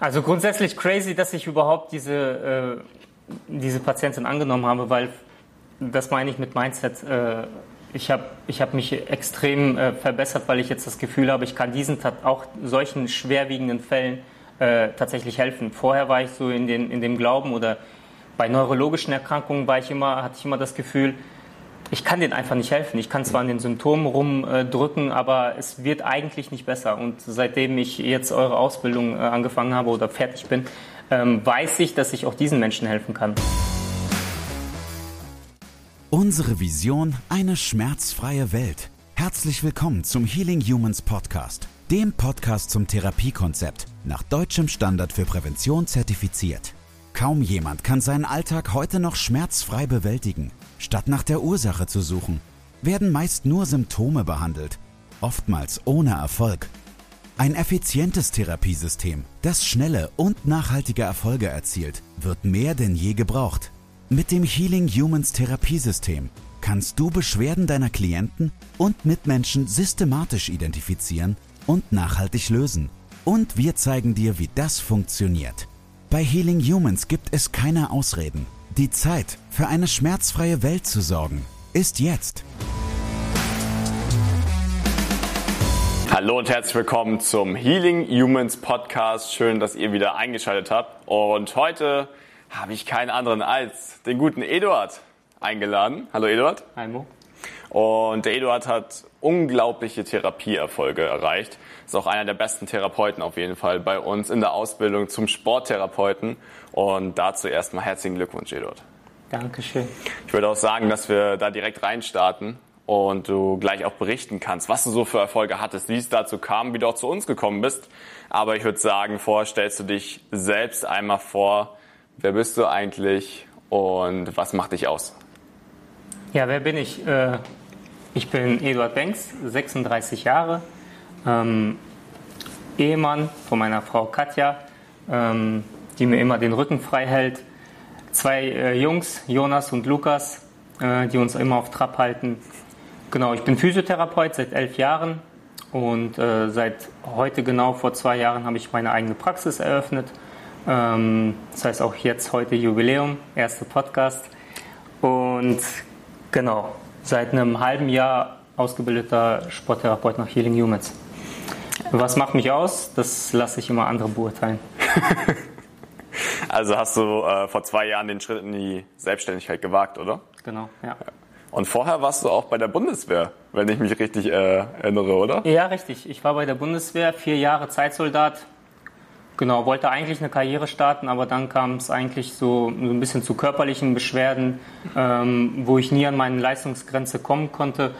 Also grundsätzlich crazy, dass ich überhaupt diese, äh, diese Patientin angenommen habe, weil das meine ich mit Mindset. Äh, ich habe ich hab mich extrem äh, verbessert, weil ich jetzt das Gefühl habe, ich kann diesen auch solchen schwerwiegenden Fällen äh, tatsächlich helfen. Vorher war ich so in, den, in dem Glauben oder bei neurologischen Erkrankungen war ich immer, hatte ich immer das Gefühl, ich kann denen einfach nicht helfen. Ich kann zwar an den Symptomen rumdrücken, aber es wird eigentlich nicht besser. Und seitdem ich jetzt eure Ausbildung äh, angefangen habe oder fertig bin, ähm, weiß ich, dass ich auch diesen Menschen helfen kann. Unsere Vision, eine schmerzfreie Welt. Herzlich willkommen zum Healing Humans Podcast, dem Podcast zum Therapiekonzept, nach deutschem Standard für Prävention zertifiziert. Kaum jemand kann seinen Alltag heute noch schmerzfrei bewältigen. Statt nach der Ursache zu suchen, werden meist nur Symptome behandelt, oftmals ohne Erfolg. Ein effizientes Therapiesystem, das schnelle und nachhaltige Erfolge erzielt, wird mehr denn je gebraucht. Mit dem Healing Humans Therapiesystem kannst du Beschwerden deiner Klienten und Mitmenschen systematisch identifizieren und nachhaltig lösen. Und wir zeigen dir, wie das funktioniert. Bei Healing Humans gibt es keine Ausreden. Die Zeit, für eine schmerzfreie Welt zu sorgen, ist jetzt. Hallo und herzlich willkommen zum Healing Humans Podcast. Schön, dass ihr wieder eingeschaltet habt. Und heute habe ich keinen anderen als den guten Eduard eingeladen. Hallo Eduard. Hi Mo. Und der Eduard hat unglaubliche Therapieerfolge erreicht. Ist auch einer der besten Therapeuten auf jeden Fall bei uns in der Ausbildung zum Sporttherapeuten. Und dazu erstmal herzlichen Glückwunsch, Eduard. Dankeschön. Ich würde auch sagen, dass wir da direkt reinstarten und du gleich auch berichten kannst, was du so für Erfolge hattest, wie es dazu kam, wie du auch zu uns gekommen bist. Aber ich würde sagen, vorher stellst du dich selbst einmal vor, Wer bist du eigentlich und was macht dich aus? Ja, wer bin ich? Äh, ich bin Eduard Banks, 36 Jahre, ähm, Ehemann von meiner Frau Katja, ähm, die mir immer den Rücken frei hält. Zwei äh, Jungs, Jonas und Lukas, äh, die uns immer auf Trab halten. Genau, ich bin Physiotherapeut seit elf Jahren und seit heute genau vor zwei Jahren habe ich meine eigene Praxis eröffnet ähm, das heißt auch jetzt heute Jubiläum, erster Podcast. Und genau, seit einem halben Jahr ausgebildeter Sporttherapeut nach Healing Humans. Was macht mich aus? Das lasse ich immer andere beurteilen. also hast du äh, vor zwei Jahren den Schritt in die Selbstständigkeit gewagt, oder? Genau, ja. Und vorher warst du auch bei der Bundeswehr, wenn ich mich richtig äh, erinnere, oder? Ja, richtig. Ich war bei der Bundeswehr, vier Jahre Zeitsoldat, Genau, wollte eigentlich eine Karriere starten, aber dann kam es eigentlich so, so ein bisschen zu körperlichen Beschwerden, ähm, wo ich nie an meine Leistungsgrenze kommen konnte.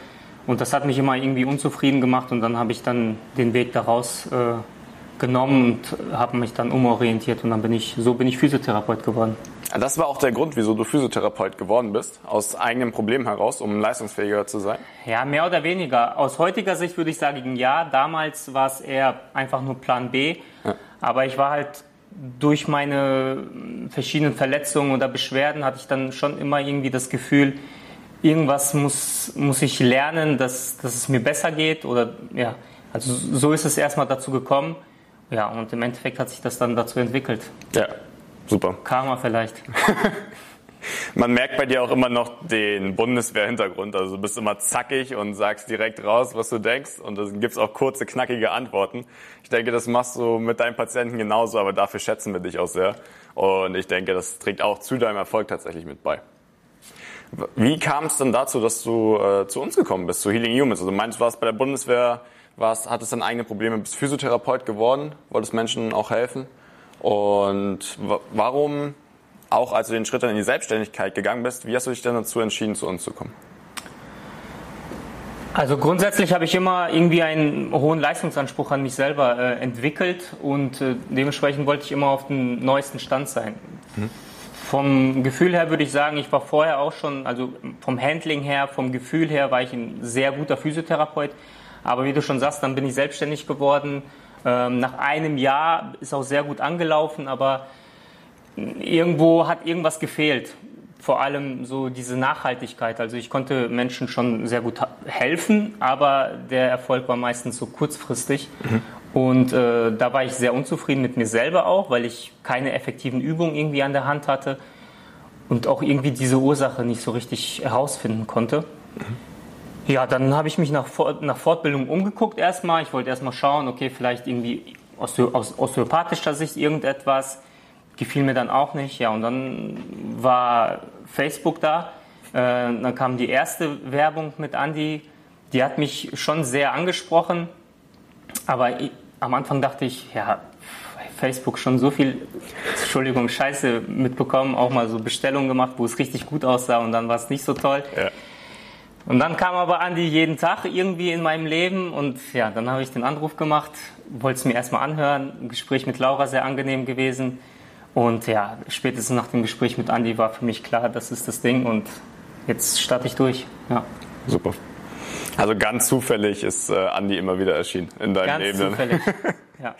Und das hat mich immer irgendwie unzufrieden gemacht und dann habe ich dann den Weg daraus äh, genommen und habe mich dann umorientiert und dann bin ich, so bin ich Physiotherapeut geworden. Das war auch der Grund, wieso du Physiotherapeut geworden bist, aus eigenem Problem heraus, um leistungsfähiger zu sein? Ja, mehr oder weniger. Aus heutiger Sicht würde ich sagen, ja. Damals war es eher einfach nur Plan B. Ja. Aber ich war halt durch meine verschiedenen Verletzungen oder Beschwerden hatte ich dann schon immer irgendwie das Gefühl, irgendwas muss, muss ich lernen, dass, dass es mir besser geht oder ja. Also so ist es erstmal dazu gekommen. Ja, und im Endeffekt hat sich das dann dazu entwickelt. Ja, Super. Karma vielleicht. Man merkt bei dir auch immer noch den Bundeswehr-Hintergrund. Also du bist immer zackig und sagst direkt raus, was du denkst. Und dann gibt's auch kurze, knackige Antworten. Ich denke, das machst du mit deinen Patienten genauso, aber dafür schätzen wir dich auch sehr. Und ich denke, das trägt auch zu deinem Erfolg tatsächlich mit bei. Wie kam es denn dazu, dass du äh, zu uns gekommen bist, zu Healing Humans? Also meinst, du warst bei der Bundeswehr, warst, hattest dann eigene Probleme, bist Physiotherapeut geworden, wolltest Menschen auch helfen. Und warum, auch als du den Schritt dann in die Selbstständigkeit gegangen bist, wie hast du dich denn dazu entschieden, zu uns zu kommen? Also grundsätzlich habe ich immer irgendwie einen hohen Leistungsanspruch an mich selber äh, entwickelt und äh, dementsprechend wollte ich immer auf dem neuesten Stand sein. Mhm. Vom Gefühl her würde ich sagen, ich war vorher auch schon, also vom Handling her, vom Gefühl her war ich ein sehr guter Physiotherapeut. Aber wie du schon sagst, dann bin ich selbstständig geworden ähm, nach einem Jahr ist auch sehr gut angelaufen, aber irgendwo hat irgendwas gefehlt. Vor allem so diese Nachhaltigkeit. Also ich konnte Menschen schon sehr gut helfen, aber der Erfolg war meistens so kurzfristig. Mhm. Und äh, da war ich sehr unzufrieden mit mir selber auch, weil ich keine effektiven Übungen irgendwie an der Hand hatte und auch irgendwie diese Ursache nicht so richtig herausfinden konnte. Mhm. Ja, dann habe ich mich nach, nach Fortbildung umgeguckt erstmal. Ich wollte erstmal schauen, okay, vielleicht irgendwie aus, aus osteopathischer Sicht irgendetwas. Gefiel mir dann auch nicht. Ja, und dann war Facebook da. Äh, dann kam die erste Werbung mit Andy. Die hat mich schon sehr angesprochen. Aber ich, am Anfang dachte ich, ja, Facebook schon so viel, Entschuldigung, Scheiße mitbekommen, auch mal so Bestellungen gemacht, wo es richtig gut aussah und dann war es nicht so toll. Ja. Und dann kam aber Andi jeden Tag irgendwie in meinem Leben und ja, dann habe ich den Anruf gemacht, wollte es mir erstmal anhören. Ein Gespräch mit Laura sehr angenehm gewesen. Und ja, spätestens nach dem Gespräch mit Andi war für mich klar, das ist das Ding und jetzt starte ich durch. Ja. Super. Also ganz zufällig ist äh, Andi immer wieder erschienen in deinem ganz Leben. Ganz zufällig. Ja.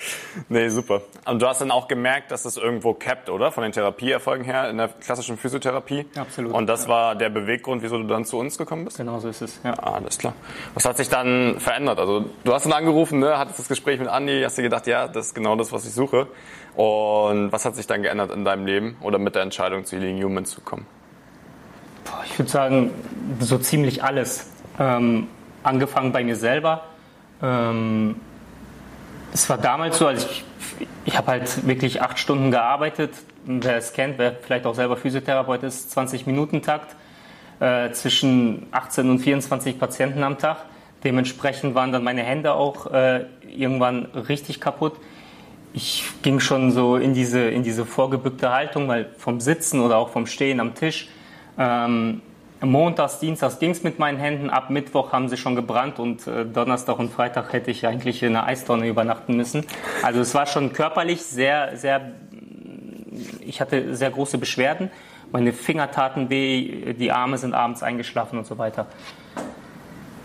nee, super. Und du hast dann auch gemerkt, dass das irgendwo capped, oder? Von den Therapieerfolgen her in der klassischen Physiotherapie. Absolut. Und das ja. war der Beweggrund, wieso du dann zu uns gekommen bist? Genau so ist es, ja. Ah, alles klar. Was hat sich dann verändert? Also du hast dann angerufen, ne? hattest das Gespräch mit Andi, hast dir gedacht, ja, das ist genau das, was ich suche. Und was hat sich dann geändert in deinem Leben oder mit der Entscheidung, zu Healing Humans zu kommen? Boah, ich würde sagen, so ziemlich alles. Ähm, angefangen bei mir selber. Ähm, es war damals so, also ich, ich habe halt wirklich acht Stunden gearbeitet. Wer es kennt, wer vielleicht auch selber Physiotherapeut ist, 20 Minuten Takt äh, zwischen 18 und 24 Patienten am Tag. Dementsprechend waren dann meine Hände auch äh, irgendwann richtig kaputt. Ich ging schon so in diese, in diese vorgebückte Haltung, weil vom Sitzen oder auch vom Stehen am Tisch ähm, Montags, Dienstags ging es mit meinen Händen, ab Mittwoch haben sie schon gebrannt und äh, Donnerstag und Freitag hätte ich eigentlich in einer Eistonne übernachten müssen. Also es war schon körperlich sehr, sehr, ich hatte sehr große Beschwerden. Meine Finger taten weh, die Arme sind abends eingeschlafen und so weiter.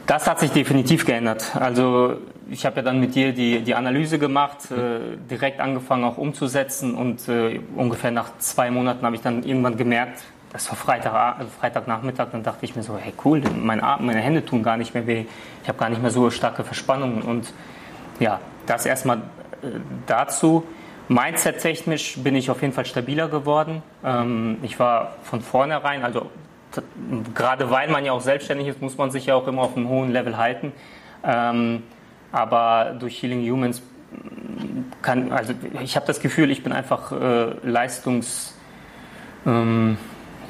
Das hat sich definitiv geändert. Also ich habe ja dann mit dir die, die Analyse gemacht, äh, direkt angefangen auch umzusetzen und äh, ungefähr nach zwei Monaten habe ich dann irgendwann gemerkt, das war Freitag, also Freitagnachmittag, dann dachte ich mir so, hey cool, mein Arm, meine Hände tun gar nicht mehr weh, ich habe gar nicht mehr so starke Verspannungen und ja, das erstmal äh, dazu. Mindset-technisch bin ich auf jeden Fall stabiler geworden. Ähm, ich war von vornherein, also gerade weil man ja auch selbstständig ist, muss man sich ja auch immer auf einem hohen Level halten. Ähm, aber durch Healing Humans kann, also ich habe das Gefühl, ich bin einfach äh, leistungs ähm,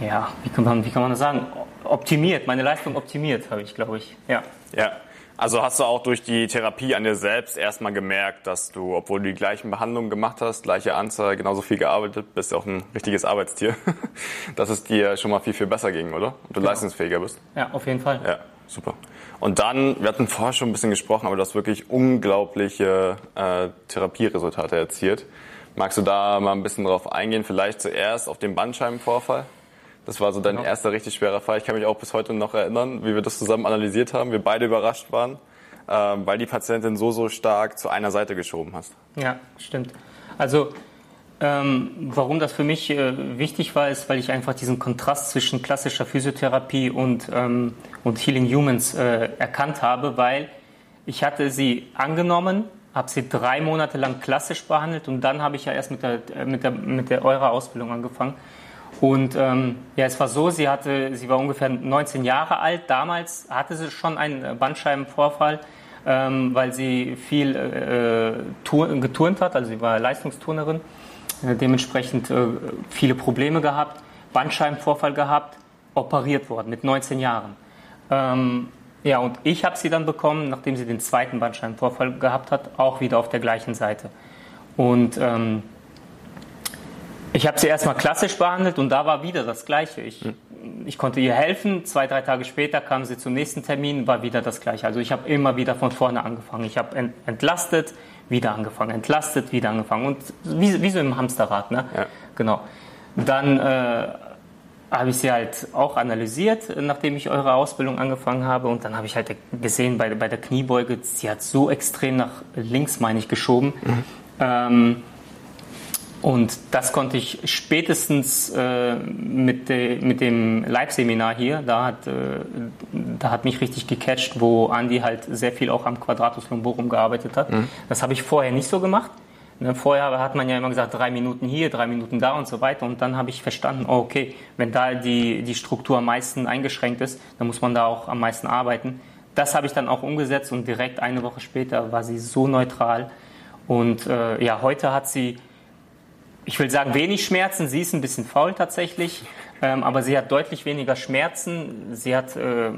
ja, wie kann man, wie kann man das sagen? Optimiert, meine Leistung optimiert, habe ich, glaube ich. Ja. Ja. Also hast du auch durch die Therapie an dir selbst erstmal gemerkt, dass du, obwohl du die gleichen Behandlungen gemacht hast, gleiche Anzahl, genauso viel gearbeitet, bist auch ein richtiges Arbeitstier, dass es dir schon mal viel, viel besser ging, oder? Und du genau. leistungsfähiger bist. Ja, auf jeden Fall. Ja, super. Und dann, wir hatten vorher schon ein bisschen gesprochen, aber du hast wirklich unglaubliche äh, Therapieresultate erzielt. Magst du da mal ein bisschen drauf eingehen? Vielleicht zuerst auf den Bandscheibenvorfall? Das war so dein genau. erster richtig schwerer Fall. Ich kann mich auch bis heute noch erinnern, wie wir das zusammen analysiert haben. Wir beide überrascht waren, ähm, weil die Patientin so, so stark zu einer Seite geschoben hast. Ja, stimmt. Also ähm, warum das für mich äh, wichtig war, ist, weil ich einfach diesen Kontrast zwischen klassischer Physiotherapie und, ähm, und Healing Humans äh, erkannt habe, weil ich hatte sie angenommen, habe sie drei Monate lang klassisch behandelt und dann habe ich ja erst mit der, äh, mit der, mit der eurer Ausbildung angefangen. Und ähm, ja, es war so, sie hatte, sie war ungefähr 19 Jahre alt. Damals hatte sie schon einen Bandscheibenvorfall, ähm, weil sie viel äh, geturnt hat. Also sie war Leistungsturnerin, äh, dementsprechend äh, viele Probleme gehabt, Bandscheibenvorfall gehabt, operiert worden mit 19 Jahren. Ähm, ja, und ich habe sie dann bekommen, nachdem sie den zweiten Bandscheibenvorfall gehabt hat, auch wieder auf der gleichen Seite. Und ähm, ich habe sie erstmal klassisch behandelt und da war wieder das Gleiche. Ich, hm. ich konnte ihr helfen. Zwei, drei Tage später kam sie zum nächsten Termin, war wieder das Gleiche. Also ich habe immer wieder von vorne angefangen. Ich habe entlastet, wieder angefangen, entlastet, wieder angefangen. Und wie, wie so im Hamsterrad, ne? Ja. Genau. Dann äh, habe ich sie halt auch analysiert, nachdem ich eure Ausbildung angefangen habe. Und dann habe ich halt gesehen, bei, bei der Kniebeuge, sie hat so extrem nach links, meine ich, geschoben. Mhm. Ähm, Und das konnte ich spätestens äh, mit, de, mit dem Live-Seminar hier, da hat, äh, da hat mich richtig gecatcht, wo Andy halt sehr viel auch am Quadratus Lumborum gearbeitet hat. Mhm. Das habe ich vorher nicht so gemacht. Ne, vorher hat man ja immer gesagt, drei Minuten hier, drei Minuten da und so weiter. Und dann habe ich verstanden, oh, okay, wenn da die, die Struktur am meisten eingeschränkt ist, dann muss man da auch am meisten arbeiten. Das habe ich dann auch umgesetzt und direkt eine Woche später war sie so neutral. Und äh, ja, heute hat sie, ich will sagen, wenig Schmerzen. Sie ist ein bisschen faul tatsächlich, ähm, aber sie hat deutlich weniger Schmerzen. Sie hat äh,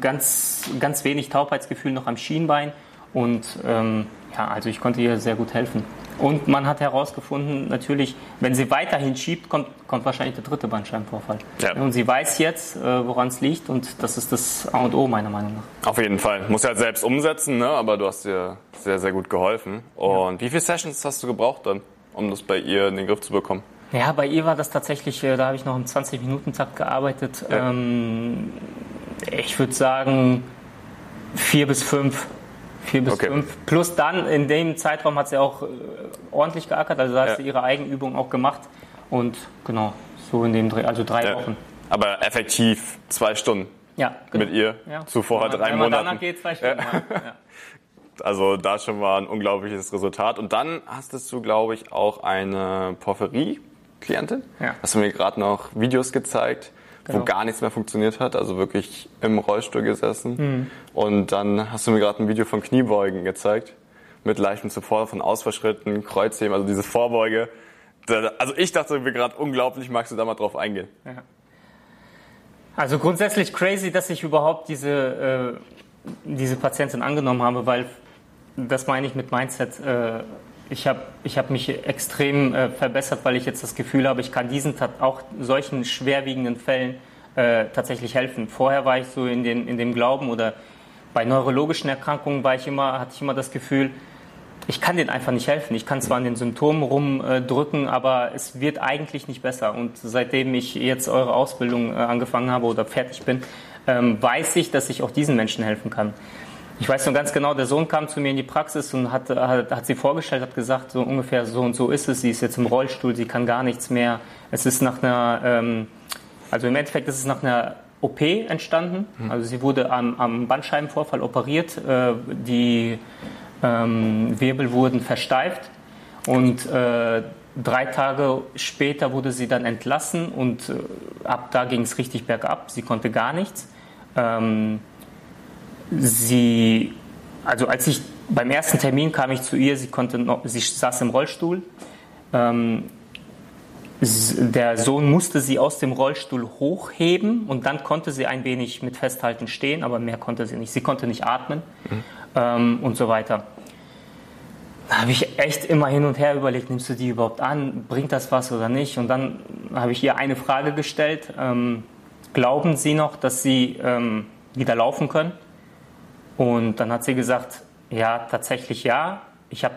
ganz, ganz wenig Taubheitsgefühl noch am Schienbein. Und ähm, ja, also ich konnte ihr sehr gut helfen. Und man hat herausgefunden, natürlich, wenn sie weiterhin schiebt, kommt, kommt wahrscheinlich der dritte Bandscheibenvorfall. Ja. Und sie weiß jetzt, äh, woran es liegt und das ist das A und O meiner Meinung nach. Auf jeden Fall. Muss ja halt selbst umsetzen, ne? aber du hast ihr sehr, sehr gut geholfen. Und ja. wie viele Sessions hast du gebraucht dann, um das bei ihr in den Griff zu bekommen? Ja, bei ihr war das tatsächlich, äh, da habe ich noch im 20-Minuten-Takt gearbeitet. Ja. Ähm, ich würde sagen, vier bis fünf Vier bis okay. fünf. Plus dann in dem Zeitraum hat sie auch äh, ordentlich geackert, also da hat ja. sie ihre Eigenübung auch gemacht. Und genau, so in dem Dreh, also drei ja. Wochen. Aber effektiv zwei Stunden ja, genau. mit ihr. Ja. Zuvor drei Monaten. Danach geht zwei Stunden. Also da schon mal ein unglaubliches Resultat. Und dann hast du, glaube ich, auch eine Porphyrie-Klientin. Ja. Hast du mir gerade noch Videos gezeigt genau. wo gar nichts mehr funktioniert hat, also wirklich im Rollstuhl gesessen. Mhm. Und dann hast du mir gerade ein Video von Kniebeugen gezeigt, mit leichtem Support von Ausfallschritten, Kreuzheben, also diese Vorbeuge. Also ich dachte mir gerade unglaublich, magst du da mal drauf eingehen? Ja. Also grundsätzlich crazy, dass ich überhaupt diese, äh, diese Patientin angenommen habe, weil das meine ich mit Mindset. Äh, ich habe ich hab mich extrem äh, verbessert, weil ich jetzt das Gefühl habe, ich kann diesen auch solchen schwerwiegenden Fällen äh, tatsächlich helfen. Vorher war ich so in, den, in dem Glauben oder bei neurologischen Erkrankungen war ich immer, hatte ich immer das Gefühl, ich kann denen einfach nicht helfen. Ich kann zwar an den Symptomen rumdrücken, aber es wird eigentlich nicht besser. Und seitdem ich jetzt eure Ausbildung angefangen habe oder fertig bin, ähm, weiß ich, dass ich auch diesen Menschen helfen kann. Ich weiß noch ganz genau, der Sohn kam zu mir in die Praxis und hat, hat, hat, sie vorgestellt, hat gesagt, so ungefähr so und so ist es. Sie ist jetzt im Rollstuhl, sie kann gar nichts mehr. Es ist nach einer, ähm, also im Endeffekt ist es nach einer OP entstanden. Hm. Also sie wurde am, am Bandscheibenvorfall operiert. Äh, die ähm, Wirbel wurden versteift und äh, drei Tage später wurde sie dann entlassen und äh, ab da ging es richtig bergab. Sie konnte gar nichts. Ähm, sie, also als ich beim ersten Termin kam ich zu ihr, sie konnte noch, sie saß im Rollstuhl. Ähm, der Sohn musste sie aus dem Rollstuhl hochheben und dann konnte sie ein wenig mit Festhalten stehen, aber mehr konnte sie nicht. Sie konnte nicht atmen mhm. ähm, und so weiter. Da habe ich echt immer hin und her überlegt, nimmst du die überhaupt an, bringt das was oder nicht? Und dann habe ich ihr eine Frage gestellt, ähm, glauben Sie noch, dass Sie ähm, wieder laufen können? Und dann hat sie gesagt, ja, tatsächlich ja. Ich, hab,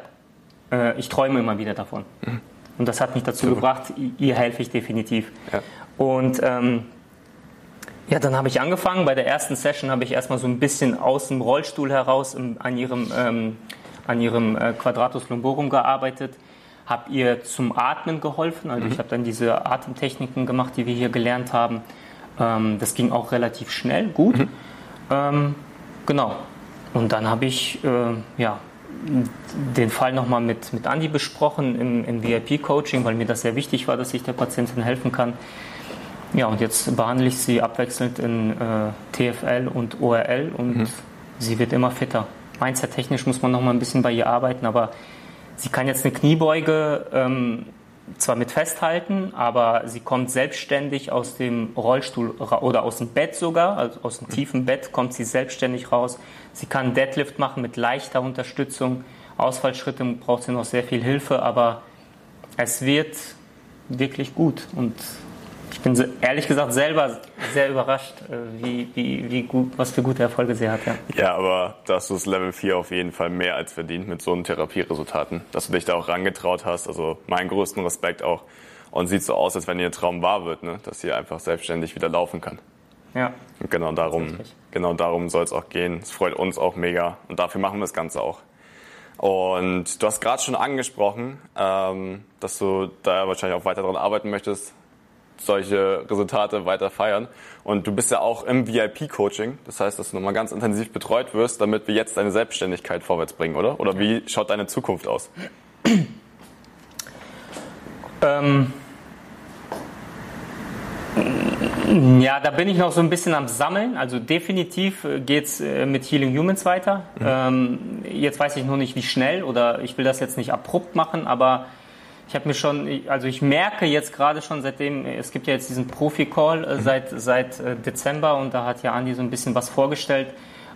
äh, ich träume immer wieder davon. Mhm. Und das hat mich dazu Super. gebracht, ihr helfe ich definitiv. Ja. Und ähm, ja, dann habe ich angefangen. Bei der ersten Session habe ich erstmal so ein bisschen aus dem Rollstuhl heraus im, an ihrem, ähm, an ihrem äh, Quadratus lumborum gearbeitet, habe ihr zum Atmen geholfen. Also mhm. ich habe dann diese Atemtechniken gemacht, die wir hier gelernt haben. Ähm, das ging auch relativ schnell, gut. Mhm. Ähm, Genau. Und dann habe ich äh, ja, den Fall nochmal mit, mit Andi besprochen im, im VIP-Coaching, weil mir das sehr wichtig war, dass ich der Patientin helfen kann. Ja, und jetzt behandle ich sie abwechselnd in äh, TFL und ORL und mhm. sie wird immer fitter. Mindset-technisch muss man nochmal ein bisschen bei ihr arbeiten, aber sie kann jetzt eine Kniebeuge ähm, zwar mit festhalten, aber sie kommt selbstständig aus dem Rollstuhl oder aus dem Bett sogar, also aus dem tiefen Bett kommt sie selbstständig raus. Sie kann Deadlift machen mit leichter Unterstützung. Ausfallschritte braucht sie noch sehr viel Hilfe, aber es wird wirklich gut und ich bin ehrlich gesagt selber sehr überrascht, äh, wie, wie, wie gut, was für gute Erfolge sie hat. Ja, ja aber da hast du das Level 4 auf jeden Fall mehr als verdient mit so einen Therapieresultaten. Dass du dich da auch rangetraut hast, also meinen größten Respekt auch. Und sieht so aus, als wenn ihr Traum wahr wird, ne? dass sie einfach selbstständig wieder laufen kann. Ja. Und genau darum, genau darum soll es auch gehen. Es freut uns auch mega und dafür machen wir das Ganze auch. Und du hast gerade schon angesprochen, ähm, dass du da wahrscheinlich auch weiter daran arbeiten möchtest, solche Resultate weiter feiern. Und du bist ja auch im VIP-Coaching, das heißt, dass du nochmal ganz intensiv betreut wirst, damit wir jetzt deine Selbstständigkeit vorwärts bringen, oder? Oder wie schaut deine Zukunft aus? Ähm, ja, da bin ich noch so ein bisschen am Sammeln. Also definitiv geht es äh, mit Healing Humans weiter. Mhm. Ähm, jetzt weiß ich noch nicht, wie schnell oder ich will das jetzt nicht abrupt machen, aber ich habe mir schon, also ich merke jetzt gerade schon seitdem, es gibt ja jetzt diesen Profi-Call äh, mhm. seit, seit äh, Dezember und da hat ja Andi so ein bisschen was vorgestellt.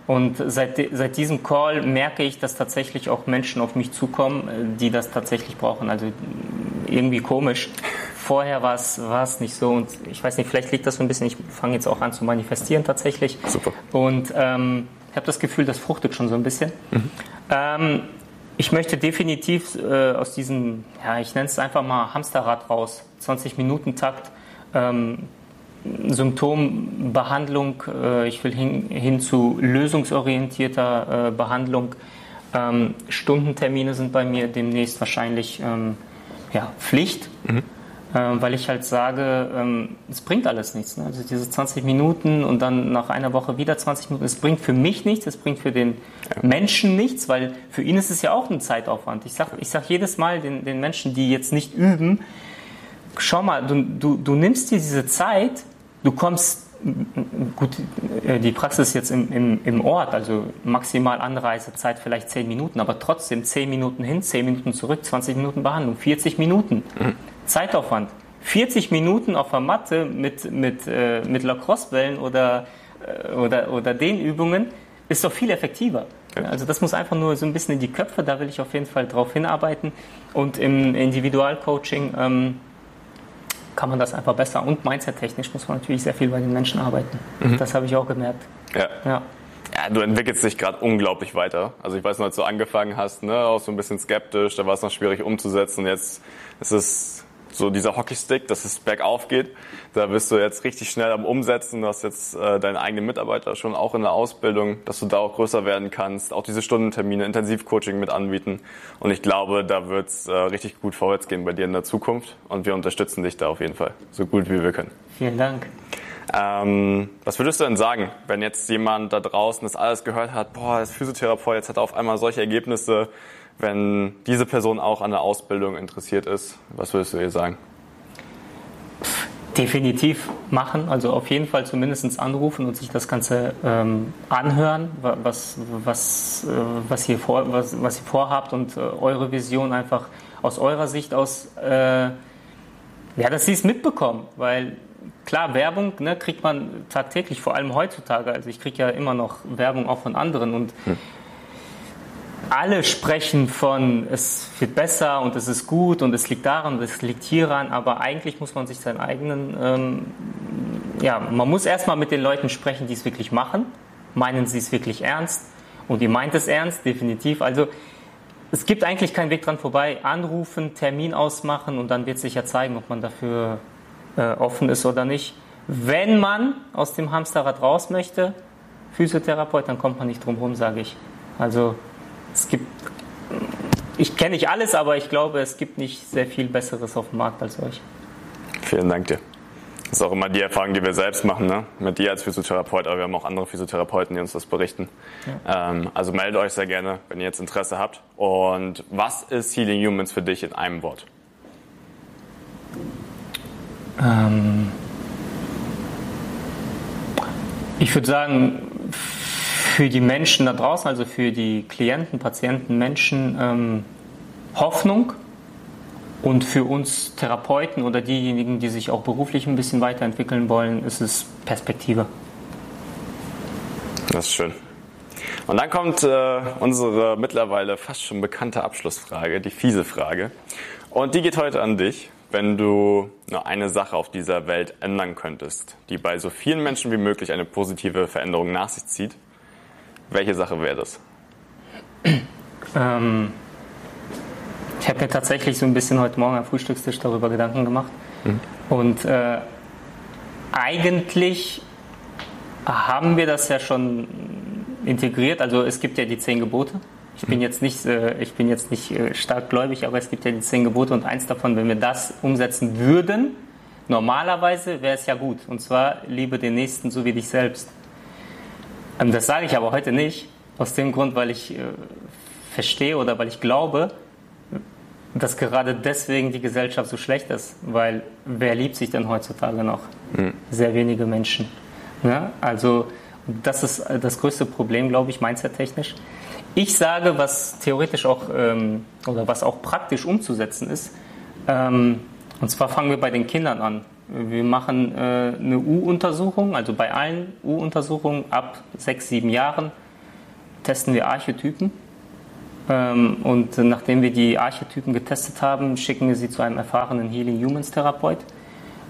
Und seit, seit diesem Call merke ich, dass tatsächlich auch Menschen auf mich zukommen, die das tatsächlich brauchen. Also irgendwie komisch. Vorher war es nicht so und ich weiß nicht, vielleicht liegt das so ein bisschen, ich fange jetzt auch an zu manifestieren tatsächlich. Super. Und ähm, ich habe das Gefühl, das fruchtet schon so ein bisschen. Mhm. Ähm, ich möchte definitiv äh, aus diesem, ja, ich nenne es einfach mal Hamsterrad raus, 20 Minuten Takt, ähm, Symptombehandlung, äh, ich will hin, hin zu lösungsorientierter äh, Behandlung. Ähm, Stundentermine sind bei mir demnächst wahrscheinlich ähm, ja, Pflicht, mhm. Ähm, weil ich halt sage, ähm, es bringt alles nichts. Ne? Also diese 20 Minuten und dann nach einer Woche wieder 20 Minuten, es bringt für mich nichts, es bringt für den ja. Menschen nichts, weil für ihn ist es ja auch ein Zeitaufwand. Ich sage ich sag jedes Mal den, den Menschen, die jetzt nicht üben, schau mal, du, du, du nimmst dir diese Zeit, du kommst gut, äh, die Praxis jetzt im, im, im Ort, also maximal Anreisezeit vielleicht 10 Minuten, aber trotzdem 10 Minuten hin, 10 Minuten zurück, 20 Minuten Behandlung, 40 Minuten mhm. Zeitaufwand. 40 Minuten auf der Matte mit, mit, äh, mit Lacrosse-Bällen oder, äh, oder, oder den Übungen ist doch viel effektiver. Ja. Also das muss einfach nur so ein bisschen in die Köpfe, da will ich auf jeden Fall drauf hinarbeiten. Und im Individualcoaching ähm, kann man das einfach besser. Und mindset-technisch muss man natürlich sehr viel bei den Menschen arbeiten. Mhm. Das habe ich auch gemerkt. Ja. ja. Ja, du entwickelst dich gerade unglaublich weiter. Also ich weiß noch, als du angefangen hast, ne, auch so ein bisschen skeptisch, da war es noch schwierig umzusetzen. Jetzt ist es so dieser Hockeystick, dass es bergauf geht. Da bist du jetzt richtig schnell am Umsetzen. Du hast jetzt äh, deine eigenen Mitarbeiter schon auch in der Ausbildung, dass du da auch größer werden kannst. Auch diese Stundentermine, Intensivcoaching mit anbieten. Und ich glaube, da wird es äh, richtig gut vorwärts gehen bei dir in der Zukunft. Und wir unterstützen dich da auf jeden Fall, so gut wie wir können. Vielen Dank. Ähm, was würdest du denn sagen, wenn jetzt jemand da draußen das alles gehört hat, boah, als Physiotherapeut, jetzt hat er auf einmal solche Ergebnisse, wenn diese Person auch an der Ausbildung interessiert ist, was würdest du ihr sagen? Definitiv machen, also auf jeden Fall zumindest anrufen und sich das Ganze ähm, anhören, was, was, äh, was, ihr vor, was, was ihr vorhabt und äh, eure Vision einfach aus eurer Sicht aus, äh, ja, dass sie es mitbekommen, weil klar, Werbung ne, kriegt man tagtäglich, vor allem heutzutage. Also ich kriege ja immer noch Werbung auch von anderen und hm alle sprechen von, es wird besser und es ist gut und es liegt daran und es liegt hieran, aber eigentlich muss man sich seinen eigenen, ähm, ja, man muss erstmal mit den Leuten sprechen, die es wirklich machen. Meinen sie es wirklich ernst? Und ihr meint es ernst, definitiv. Also es gibt eigentlich keinen Weg dran vorbei. Anrufen, Termin ausmachen und dann wird sich ja zeigen, ob man dafür äh, offen ist oder nicht. Wenn man aus dem Hamsterrad raus möchte, Physiotherapeut, dann kommt man nicht drum herum, sage ich. Also es gibt, ich kenne nicht alles, aber ich glaube, es gibt nicht sehr viel Besseres auf dem Markt als euch. Vielen Dank dir. Das ist auch immer die Erfahrung, die wir selbst machen, ne? mit dir als Physiotherapeut, aber wir haben auch andere Physiotherapeuten, die uns das berichten. Ja. Ähm, also meldet euch sehr gerne, wenn ihr jetzt Interesse habt. Und was ist Healing Humans für dich in einem Wort? Ähm, ich würde sagen, für die Menschen da draußen, also für die Klienten, Patienten, Menschen ähm, Hoffnung und für uns Therapeuten oder diejenigen, die sich auch beruflich ein bisschen weiterentwickeln wollen, ist es Perspektive. Das ist schön. Und dann kommt äh, unsere mittlerweile fast schon bekannte Abschlussfrage, die fiese Frage. Und die geht heute an dich. Wenn du nur eine Sache auf dieser Welt ändern könntest, die bei so vielen Menschen wie möglich eine positive Veränderung nach sich zieht, welche Sache wäre das? Ähm, ich habe mir tatsächlich so ein bisschen heute Morgen am Frühstückstisch darüber Gedanken gemacht. Mhm. Und äh, eigentlich haben wir das ja schon integriert. Also es gibt ja die zehn Gebote. Ich bin jetzt nicht, äh, ich bin jetzt nicht äh, stark gläubig, aber es gibt ja die zehn Gebote und eins davon, wenn wir das umsetzen würden, normalerweise wäre es ja gut. Und zwar liebe den Nächsten so wie dich selbst. Ähm, das sage ich aber heute nicht, aus dem Grund, weil ich äh, verstehe oder weil ich glaube, dass gerade deswegen die Gesellschaft so schlecht ist. Weil wer liebt sich denn heutzutage noch? Mhm. Sehr wenige Menschen. Ja? Also das ist das größte Problem, glaube ich, mindset-technisch. Ich sage, was theoretisch auch ähm, oder was auch praktisch umzusetzen ist, ähm, und zwar fangen wir bei den Kindern an. Wir machen äh, eine U-Untersuchung, also bei allen U-Untersuchungen ab sechs, sieben Jahren testen wir Archetypen. Ähm, und nachdem wir die Archetypen getestet haben, schicken wir sie zu einem erfahrenen Healing Humans Therapeut,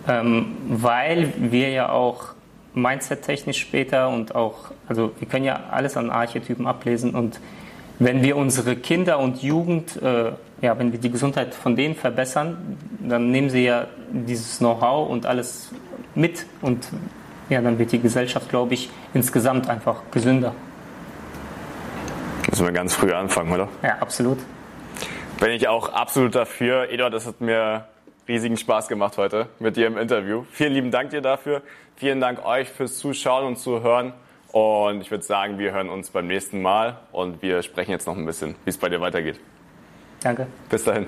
ähm, weil wir ja auch Mindset-technisch später und auch, also wir können ja alles an Archetypen ablesen und wenn wir unsere Kinder und Jugend, äh, ja, wenn wir die Gesundheit von denen verbessern, dann nehmen sie ja dieses Know-how und alles mit und ja, dann wird die Gesellschaft, glaube ich, insgesamt einfach gesünder. Müssen wir ganz früh anfangen, oder? Ja, absolut. Bin ich auch absolut dafür. Eduard, das hat mir riesigen Spaß gemacht heute mit dir im Interview. Vielen lieben Dank dir dafür. Vielen Dank euch fürs Zuschauen und Zuhören. Und ich würde sagen, wir hören uns beim nächsten Mal und wir sprechen jetzt noch ein bisschen, wie es bei dir weitergeht. Danke. Bis dahin.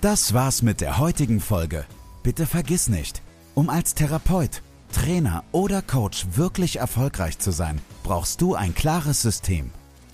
Das war's mit der heutigen Folge. Bitte vergiss nicht, um als Therapeut, Trainer oder Coach wirklich erfolgreich zu sein, brauchst du ein klares System.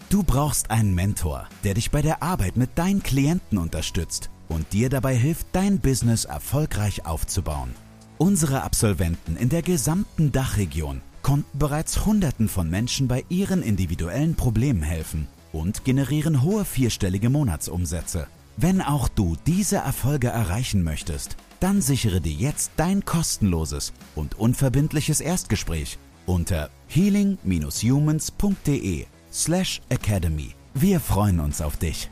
Du brauchst einen Mentor, der dich bei der Arbeit mit deinen Klienten unterstützt und dir dabei hilft, dein Business erfolgreich aufzubauen. Unsere Absolventen in der gesamten Dachregion konnten bereits Hunderten von Menschen bei ihren individuellen Problemen helfen und generieren hohe vierstellige Monatsumsätze. Wenn auch du diese Erfolge erreichen möchtest, dann sichere dir jetzt dein kostenloses und unverbindliches Erstgespräch unter healing-humans.de slash academy. Wir freuen uns auf dich.